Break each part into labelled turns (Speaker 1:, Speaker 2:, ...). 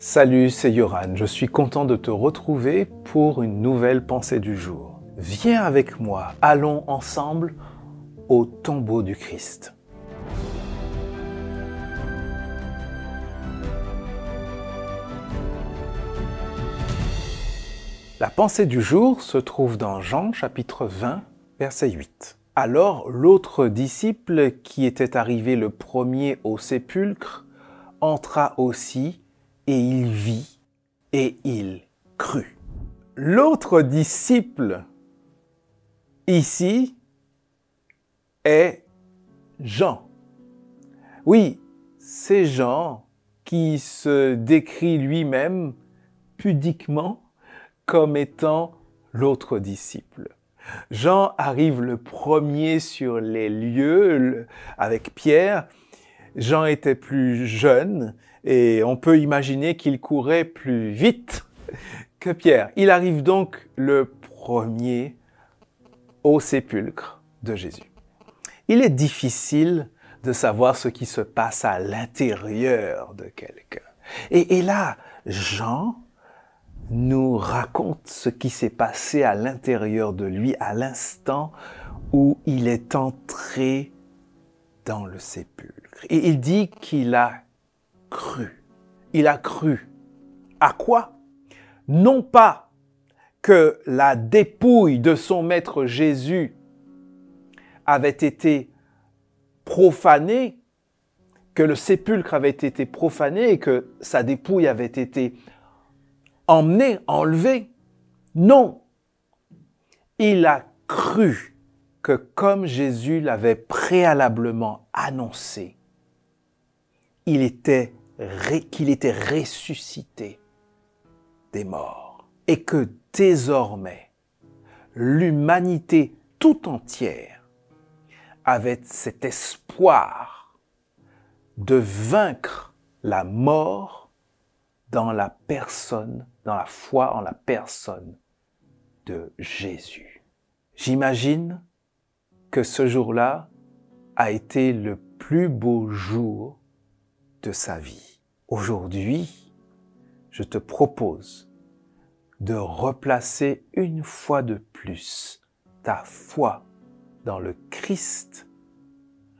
Speaker 1: Salut, c'est Yoran. Je suis content de te retrouver pour une nouvelle pensée du jour. Viens avec moi, allons ensemble au tombeau du Christ. La pensée du jour se trouve dans Jean chapitre 20, verset 8. Alors l'autre disciple qui était arrivé le premier au sépulcre entra aussi et il vit et il crut. L'autre disciple ici est Jean. Oui, c'est Jean qui se décrit lui-même pudiquement comme étant l'autre disciple. Jean arrive le premier sur les lieux avec Pierre. Jean était plus jeune et on peut imaginer qu'il courait plus vite que Pierre. Il arrive donc le premier au sépulcre de Jésus. Il est difficile de savoir ce qui se passe à l'intérieur de quelqu'un. Et, et, là, Jean nous raconte ce qui s'est passé à l'intérieur de lui à l'instant où il est entré dans le sépulcre. Et il dit qu'il a cru. Il a cru. À quoi? Non pas que la dépouille de son maître Jésus avait été profanée, que le sépulcre avait été profané et que sa dépouille avait été emmenée, enlevée. Non. Il a cru que comme Jésus l'avait préalablement annoncé, il était qu'il était ressuscité des morts et que désormais l'humanité tout entière avait cet espoir de vaincre la mort dans la personne, dans la foi en la personne de Jésus. J'imagine que ce jour-là a été le plus beau jour de sa vie. Aujourd'hui, je te propose de replacer une fois de plus ta foi dans le Christ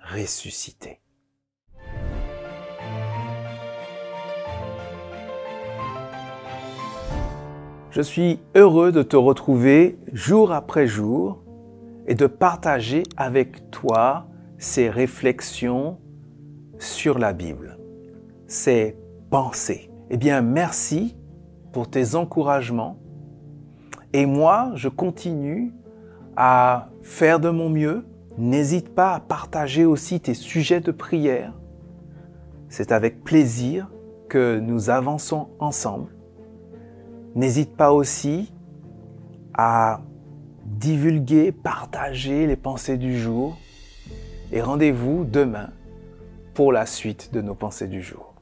Speaker 1: ressuscité. Je suis heureux de te retrouver jour après jour et de partager avec toi ces réflexions sur la Bible c'est penser. Eh bien, merci pour tes encouragements. Et moi, je continue à faire de mon mieux. N'hésite pas à partager aussi tes sujets de prière. C'est avec plaisir que nous avançons ensemble. N'hésite pas aussi à divulguer, partager les pensées du jour. Et rendez-vous demain pour la suite de nos pensées du jour.